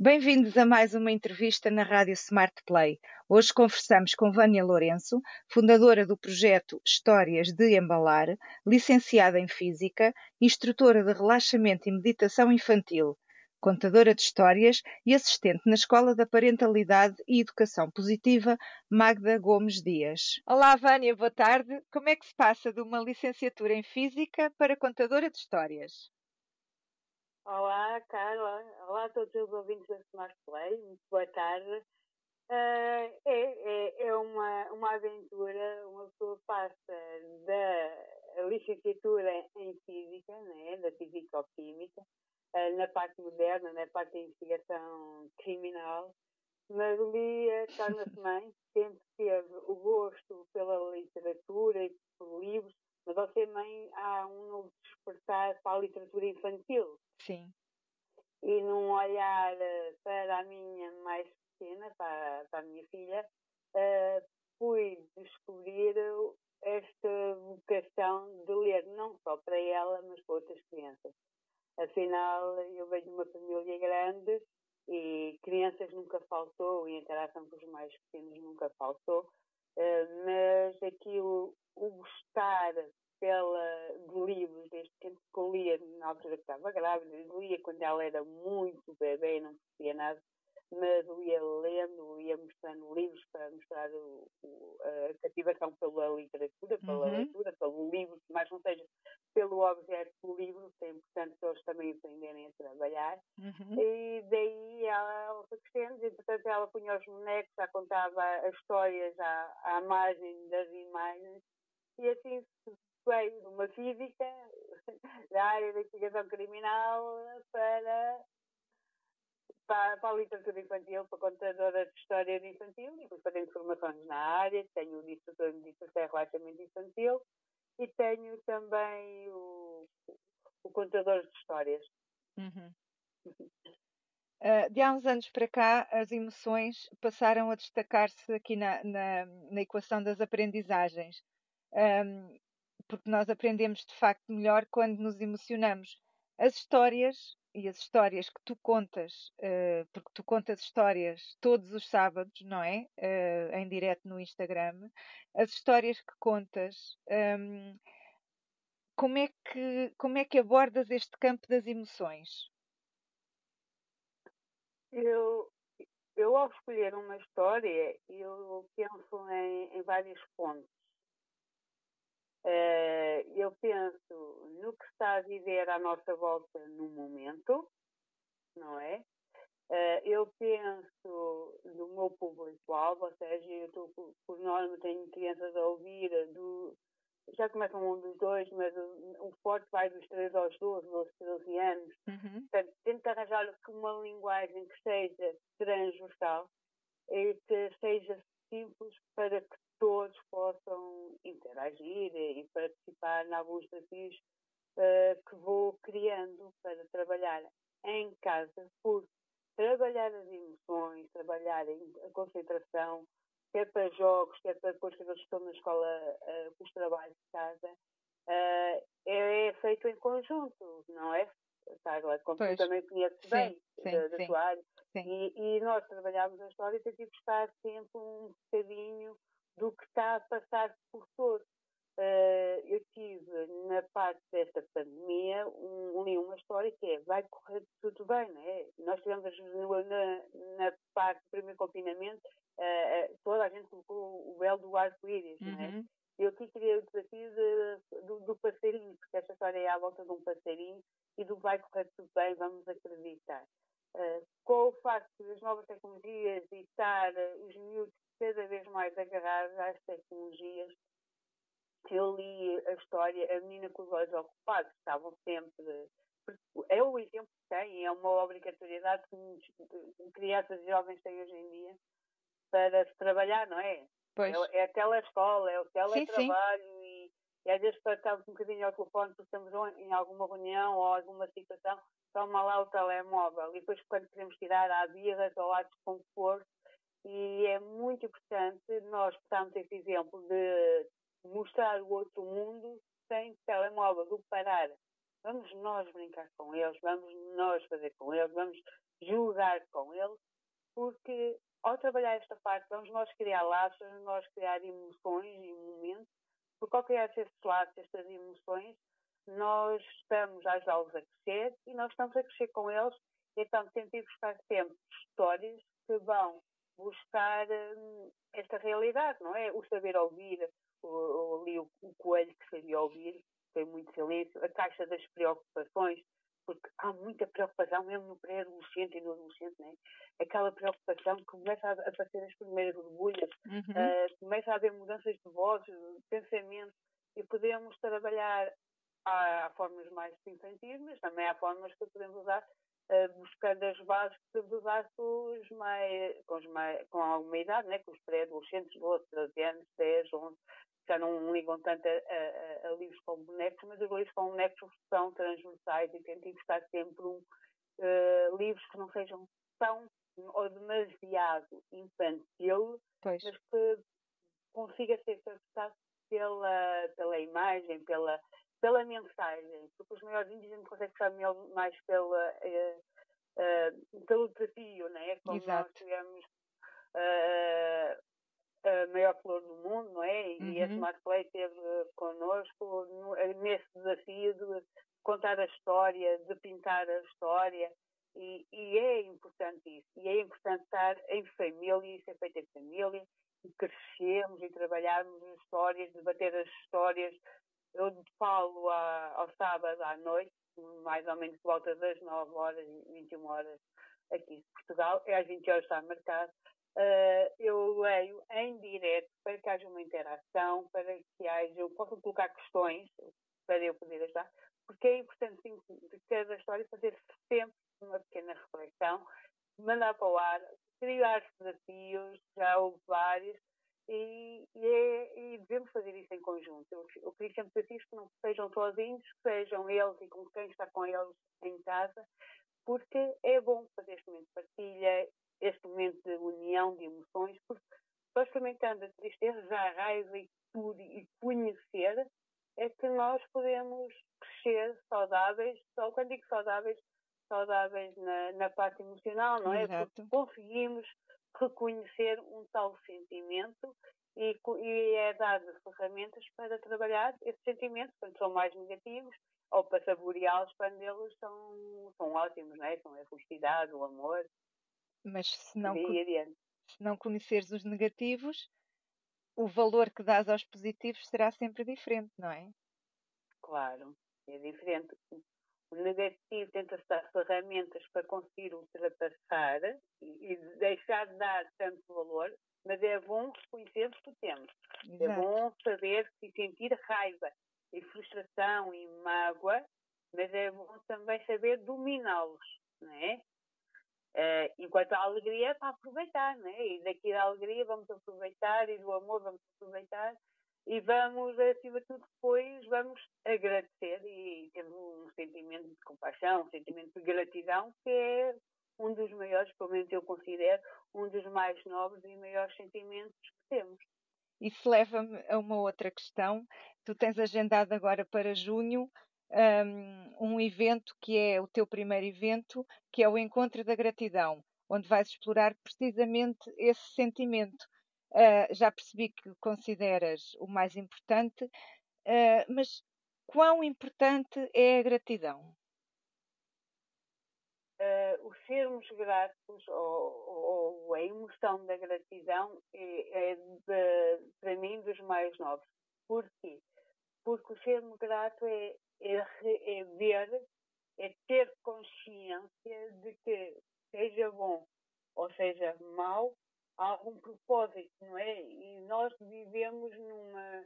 Bem-vindos a mais uma entrevista na Rádio Smart Play. Hoje conversamos com Vânia Lourenço, fundadora do projeto Histórias de Embalar, licenciada em Física, instrutora de relaxamento e meditação infantil, contadora de histórias e assistente na Escola da Parentalidade e Educação Positiva, Magda Gomes Dias. Olá, Vânia, boa tarde. Como é que se passa de uma licenciatura em Física para contadora de histórias? Olá, Carla. Olá a todos os ouvintes da Smart Play. Muito boa tarde. Uh, é, é, é uma, uma aventura, uma pessoa passa da licenciatura em Física, né, da Físico-Química, uh, na parte moderna, na parte da investigação criminal, mas Lia torna-se mãe, sempre teve o gosto pela literatura e por ser mãe há um novo despertar para a literatura infantil. Sim. E num olhar eh, para a minha mais pequena, para, para a minha filha, uh, fui descobrir esta vocação de ler não só para ela, mas para outras crianças. Afinal, eu venho de uma família grande e crianças nunca faltou, e interação com os mais pequenos nunca faltou, uh, mas aquilo, o gostar pela, de livros, desde que eu lia na altura que estava grávida, lia quando ela era muito bebê, não percebia nada, mas ia lendo, ia mostrando livros para mostrar o, o, a cativação pela literatura, pela uhum. leitura, pelo livro, mas não seja pelo objeto do livro, que é importante que eles também aprenderem a trabalhar. Uhum. E daí ela foi crescendo, e portanto ela punha os bonecos, já contava as histórias à, à margem das imagens, e assim veio de uma física da área da investigação criminal para, para, para, a literatura infantil, para contadora de história infantil, e depois tenho formações na área, tenho o instrutor de meditação e relaxamento infantil e tenho também o, o contador de histórias. Uhum. Uh, de há uns anos para cá, as emoções passaram a destacar-se aqui na, na, na, equação das aprendizagens. Um, porque nós aprendemos de facto melhor quando nos emocionamos. As histórias e as histórias que tu contas, uh, porque tu contas histórias todos os sábados, não é? Uh, em direto no Instagram, as histórias que contas, ehm, como, é que, como é que abordas este campo das emoções? Eu, eu ao escolher uma história, eu penso em, em vários pontos. Uh, eu penso no que está a viver à nossa volta no momento, não é? Uh, eu penso no meu público-alvo, ou seja, eu estou, por norma, tenho crianças a ouvir do. Já começam um dos dois, mas o, o forte vai dos 3 aos 12, 12, 13 anos. Uhum. Portanto, tento arranjar uma linguagem que seja transversal e que seja simples para que todos possam interagir e participar em alguns desafios uh, que vou criando para trabalhar em casa, porque trabalhar as emoções, trabalhar a concentração, quer para jogos, quer para depois que eles estão na escola uh, com os trabalhos de casa, uh, é, é, feito em conjunto, não é? Carla, como pois. tu também conheces sim, bem sim, da, da sim, tua área. E, e, nós trabalhámos a história e temos que buscar sempre um bocadinho do que está a passar por todos. Uh, eu tive, na parte desta pandemia, um, li uma história que é vai correr tudo bem, não é? Nós tivemos na, na parte do primeiro confinamento, uh, toda a gente colocou o véu do arco-íris, uhum. não é? Uhum. Eu aqui queria o desafio de, do, do passarinho, porque esta história é à volta de um passarinho e do vai correr tudo bem, vamos acreditar. Uh, com o facto das novas tecnologias e estar os miúdos cada vez mais agarrados às tecnologias. Eu li a história, a menina com os olhos ocupados, estavam sempre. É o exemplo que tem, é uma obrigatoriedade que crianças e jovens têm hoje em dia para se trabalhar, não é? Pois. É, é a telescola, é o teletrabalho sim, sim. E, e às vezes para estarmos um bocadinho ao telefone, porque estamos em alguma reunião ou alguma situação, toma lá o telemóvel e depois quando queremos tirar à birra ou à desconforto, e é muito importante nós portanto esse exemplo de mostrar o outro mundo sem telemóvel, do parar. Vamos nós brincar com eles, vamos nós fazer com eles, vamos julgar com eles, porque ao trabalhar esta parte, vamos nós criar laços, vamos nós criar emoções e momentos, porque ao criar estes laços, estas emoções, nós estamos a ajudá-los a crescer e nós estamos a crescer com eles, então tentar buscar sempre histórias que vão buscar hum, esta realidade, não é? O saber ouvir, o, ali o, o coelho que sabia ouvir, tem muito silêncio, a caixa das preocupações, porque há muita preocupação, mesmo no pré-adolescente e no adolescente, né? aquela preocupação que começa a aparecer as primeiras borbulhas, uhum. uh, começa a haver mudanças de voz, de pensamento, e podemos trabalhar há, há formas mais infantis, mas também há formas que podemos usar buscando as bases que podemos usar com os mais, com, os mais, com alguma idade, né? com os pré-adolescentes, 12, 13 anos, 10, 11, já não ligam tanto a, a, a, livros com bonecos, mas os livros com bonecos são transversais e tentem buscar sempre um, uh, livros que não sejam tão ou demasiado infantil, pois. mas que consiga ser interpretado pela, pela imagem, pela, pela mensagem, porque os maiores índios a gente consegue mais pela, uh, uh, pelo desafio, não é? Como Exato. nós tivemos uh, a maior flor do mundo, não é? E uhum. a Smart Play esteve connosco nesse desafio de contar a história, de pintar a história. E, e, é importante isso. E é importante estar em família, isso é feito em família, e crescermos e trabalharmos as histórias, debater as histórias. Eu falo a, ao sábado à noite, mais ou menos por volta das 9 horas e 21 horas aqui em Portugal, é às 20 horas está marcado, Uh, eu leio em direto para que haja uma interação, para que haja, eu possa colocar questões para eu poder ajudar, porque é importante sim, de cada história fazer sempre uma pequena reflexão, mandar para o ar, criar desafios, já houve vários, e, e, é, fazer isso em conjunto. Eu, eu queria sempre desafios que não sejam sozinhos, sejam eles e com quem está com eles em casa, porque é bom fazer este momento de partilha, este momento de união de emoções, porque só experimentando a tristeza, a raiva e tudo, e conhecer, é que nós podemos crescer saudáveis, só quando digo saudáveis, saudáveis na, na parte emocional, não é? Exato. Porque conseguimos reconhecer um tal sentimento e, e é dar ferramentas para trabalhar esses sentimentos quando são mais negativos ou para saboreá-los quando eles são, são ótimos, não é? São a felicidade, o amor. Mas se não, se não conheceres os negativos, o valor que dás aos positivos será sempre diferente, não é? Claro, é diferente. O negativo tenta-se dar ferramentas para conseguir ultrapassar e, e deixar de dar tanto valor, mas é bom reconhecer o que temos. É Exato. É bom saber e sentir raiva e frustração e mágoa, mas é bom também saber dominá-los, não é? Uh, enquanto a alegria é para aproveitar, né? E daqui da alegria vamos aproveitar e do amor vamos aproveitar e vamos, acima de tudo, depois vamos agradecer e um sentimento de compaixão, um sentimento de gratidão que é um dos maiores, pelo menos eu considero, um dos mais nobres e maiores sentimentos que temos. Isso leva-me a uma outra questão. Tu tens agendado agora para junho um, um evento que é o teu primeiro evento, que é o Encontro da Gratidão, onde vais explorar precisamente esse sentimento. Uh, já percebi que consideras o mais importante, uh, mas quão importante é a gratidão? Uh, o sermos gratos ou, ou, a emoção da gratidão é, é de, para mim dos mais novos. Porquê? Porque o sermos grato é, é, é ver, é ter consciência de que, seja bom ou seja mau, há algum propósito, não é? E nós vivemos numa,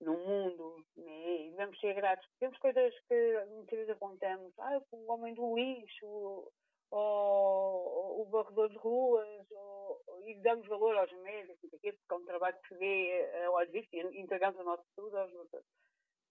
num mundo, né? e devemos ser gratos. Temos coisas que muitas vezes apontamos, ah, o homem do lixo, ou, o varredor de ruas, ou, e damos valor aos médicos, porque é um trabalho que se vê ao olhos vistos e entregamos o nosso estudo aos doutores.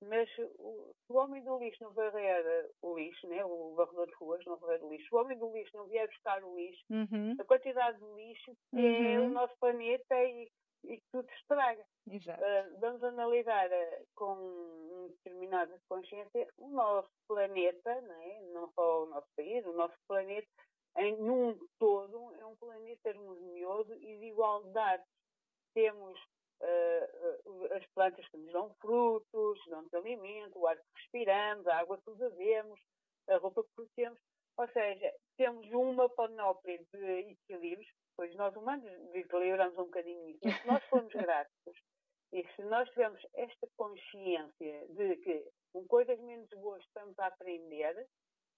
Mas o, se o homem do lixo não varrer o lixo, né, o varredor de ruas não varrer o lixo, se o homem do lixo não vier buscar o lixo, uhum. a quantidade de lixo uhum. é o nosso planeta e, e tudo estraga. Uh, vamos analisar uh, com um determinada consciência o nosso planeta, né, não só o nosso país, o nosso planeta, em, num todo, é um planeta harmonioso e de igualdade. Temos uh, as plantas que nos dão frutos, dão-nos alimento, o ar que respiramos, a água que bebemos, a roupa que protegemos. Ou seja, temos uma panóplia de equilíbrios, pois nós humanos desequilibramos um bocadinho isso, mas se nós formos gratos e se nós tivermos esta consciência de que com coisas menos boas estamos a aprender,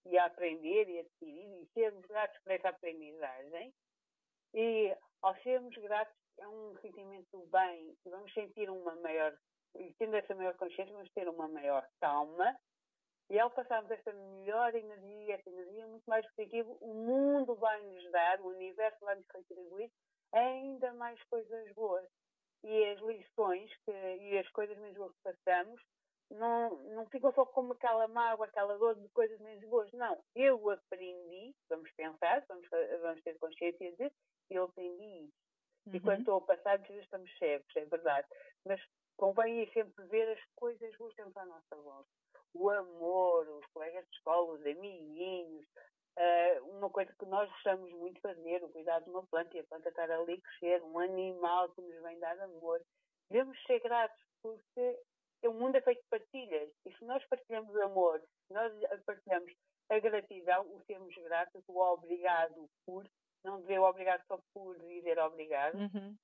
e a aprender e a adquirir, e sermos gratos por essa aprendizagem, e ao sermos gratos é um sentimento bem, vamos sentir uma maior, e tendo essa maior consciência, vamos ter uma maior calma, e ao passarmos esta melhor energia, esta energia muito mais positiva, o mundo vai nos dar, o universo vai nos retribuir ainda mais coisas boas. E as lições que, e as coisas menos boas que passamos não, não ficam só como aquela mágoa, aquela dor de coisas menos boas. Não, eu aprendi, vamos pensar, vamos, vamos ter consciência de eu aprendi isso. Uhum. E quando estou a passar, às vezes estamos cegos, é verdade. Mas convém sempre ver as coisas boas sempre à nossa volta. O amor, os colegas de escola, os amiguinhos, uh, uma coisa que nós gostamos muito de fazer, o cuidado de uma planta e a planta estar ali a crescer, um animal que nos vem dar amor. Devemos ser gratos porque o mundo é feito de partilhas. E se nós partilhamos o amor, se nós partilhamos a gratidão, o sermos gratos, o obrigado por, não dizer o obrigado só por dizer obrigado, uhum.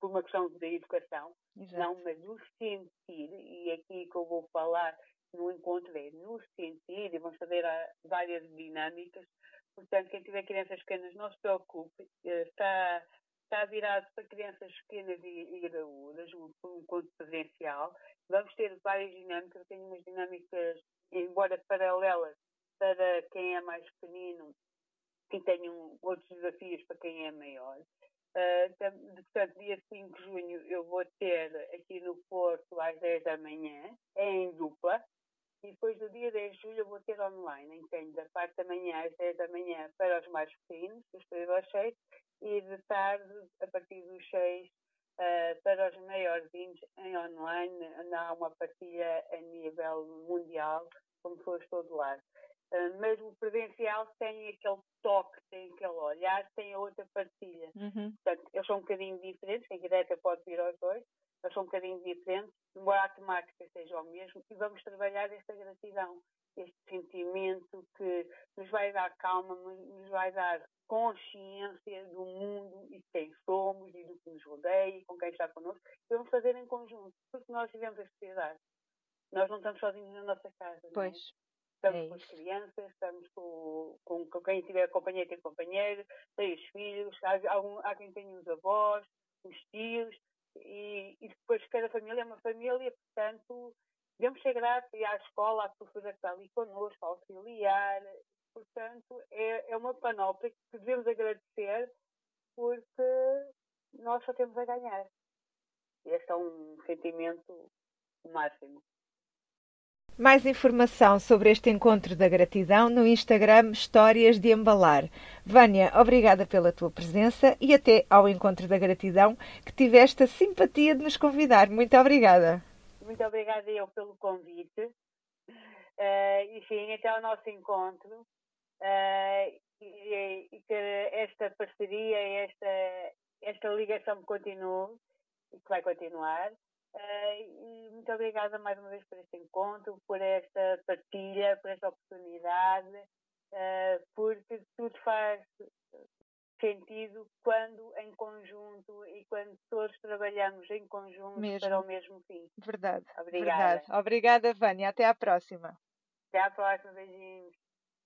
por uma questão de educação, Exato. não, mas no sentir, e aqui que eu vou falar no encontro é no sentir, e vamos fazer várias dinâmicas, portanto, quem tiver crianças pequenas, não se preocupe, eh, está está virado para crianças pequenas e, graúdas, um, um encontro presencial. Vamos ter várias dinâmicas, eu tenho umas dinâmicas, embora paralelas, para quem é mais pequenino e tenho outros desafios para quem é maior. Uh, portanto, dia 5 de junho eu vou ter aqui no Porto às 10 da manhã, em dupla, e depois do dia 10 de julho eu vou ter online, entende? Da parte da manhã às 10 da manhã para os mais pequenos, dos 3 aos 6, e de tarde, a partir dos 6, uh, eh, para os maiorzinhos em online, há uma partilha a nível mundial, como pessoas todo lado. Uh, mas o presencial tem aquele toque, tem aquele olhar, tem a outra partilha. Uhum. Portanto, eles são um bocadinho diferentes, quem quiser até pode vir aos dois, eles são um bocadinho diferentes, embora a temática seja o mesmo, e vamos trabalhar esta gratidão, este sentimento que nos vai dar calma, nos vai dar consciência do mundo e de quem somos e do que nos rodeia e com quem está connosco, e vamos fazer em conjunto, porque nós vivemos a sociedade. Nós não estamos sozinhos na nossa casa. É? Pois. Estamos é com as crianças, estamos com, com, com, quem tiver companheiro tem companheiro, tem os filhos, há, algum, há quem tenha os avós, os tios, e, e, depois cada família é uma família, portanto, devemos ser gratos à escola, à professora que está ali connosco, auxiliar, portanto, é, é uma panóplia que devemos agradecer porque nós só temos a ganhar. Este é um sentimento máximo. Mais informação sobre este encontro da gratidão no Instagram Histórias de Embalar. Vânia, obrigada pela tua presença e até ao encontro da gratidão que tiveste a simpatia de nos convidar. Muito obrigada. Muito obrigada eu pelo convite. Uh, enfim, até ao nosso encontro uh, e, e, que esta parceria, esta, esta ligação continue e que vai continuar. Uh, e muito obrigada mais uma vez por este encontro, por esta partilha, por esta oportunidade, uh, porque tudo faz sentido quando em conjunto e quando todos trabalhamos em conjunto mesmo. para o mesmo fim. Verdade. Obrigada. Verdade. Obrigada, Vânia. Até à próxima. Até à próxima. Beijinhos.